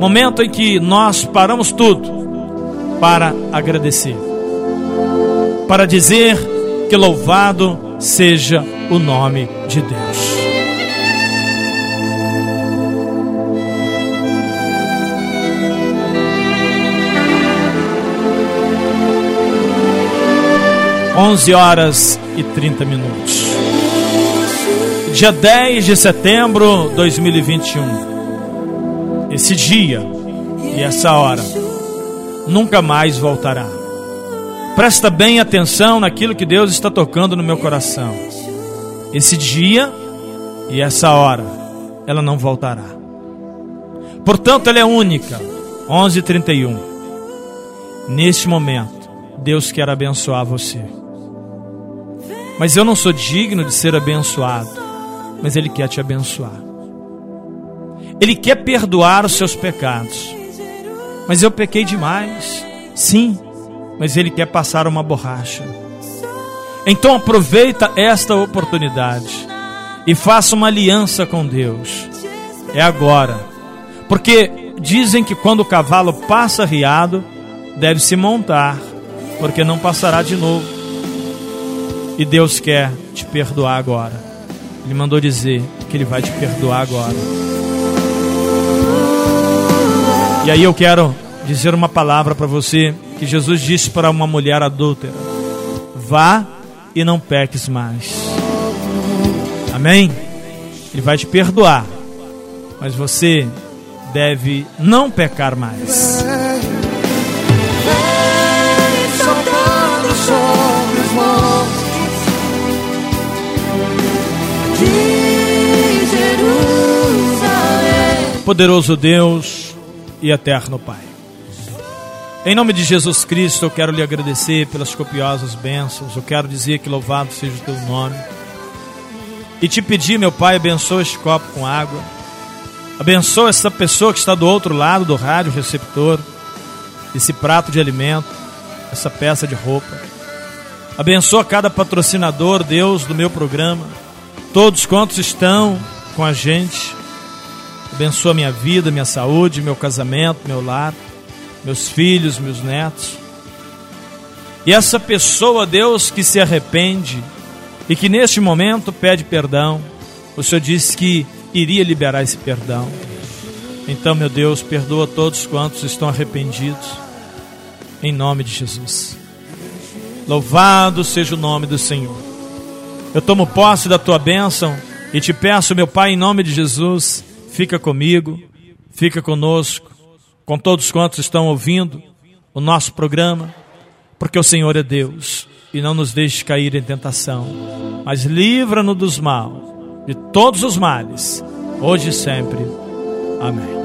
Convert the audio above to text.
momento em que nós paramos tudo para agradecer, para dizer que louvado seja o nome de Deus. Onze horas e trinta minutos. Dia 10 de setembro de 2021. Esse dia e essa hora nunca mais voltará. Presta bem atenção naquilo que Deus está tocando no meu coração. Esse dia e essa hora, ela não voltará. Portanto, ela é única. 11:31. Neste momento, Deus quer abençoar você. Mas eu não sou digno de ser abençoado, mas ele quer te abençoar. Ele quer perdoar os seus pecados. Mas eu pequei demais. Sim, mas ele quer passar uma borracha. Então aproveita esta oportunidade e faça uma aliança com Deus. É agora. Porque dizem que quando o cavalo passa riado, deve se montar, porque não passará de novo. E Deus quer te perdoar agora. Ele mandou dizer que ele vai te perdoar agora. E aí eu quero dizer uma palavra para você que Jesus disse para uma mulher adúltera: Vá e não peques mais. Amém? Ele vai te perdoar, mas você deve não pecar mais. Poderoso Deus e eterno Pai. Em nome de Jesus Cristo, eu quero lhe agradecer pelas copiosas bênçãos. Eu quero dizer que louvado seja o teu nome. E te pedir, meu Pai, abençoa este copo com água. Abençoa essa pessoa que está do outro lado do rádio receptor, esse prato de alimento, essa peça de roupa. Abençoa cada patrocinador, Deus, do meu programa, todos quantos estão com a gente. Abençoa minha vida, minha saúde, meu casamento, meu lar meus filhos, meus netos. E essa pessoa, Deus, que se arrepende e que neste momento pede perdão, o Senhor disse que iria liberar esse perdão. Então, meu Deus, perdoa todos quantos estão arrependidos, em nome de Jesus. Louvado seja o nome do Senhor. Eu tomo posse da tua bênção e te peço, meu Pai, em nome de Jesus, fica comigo, fica conosco com todos quantos estão ouvindo o nosso programa, porque o Senhor é Deus e não nos deixe cair em tentação, mas livra-nos dos mal, de todos os males, hoje e sempre. Amém.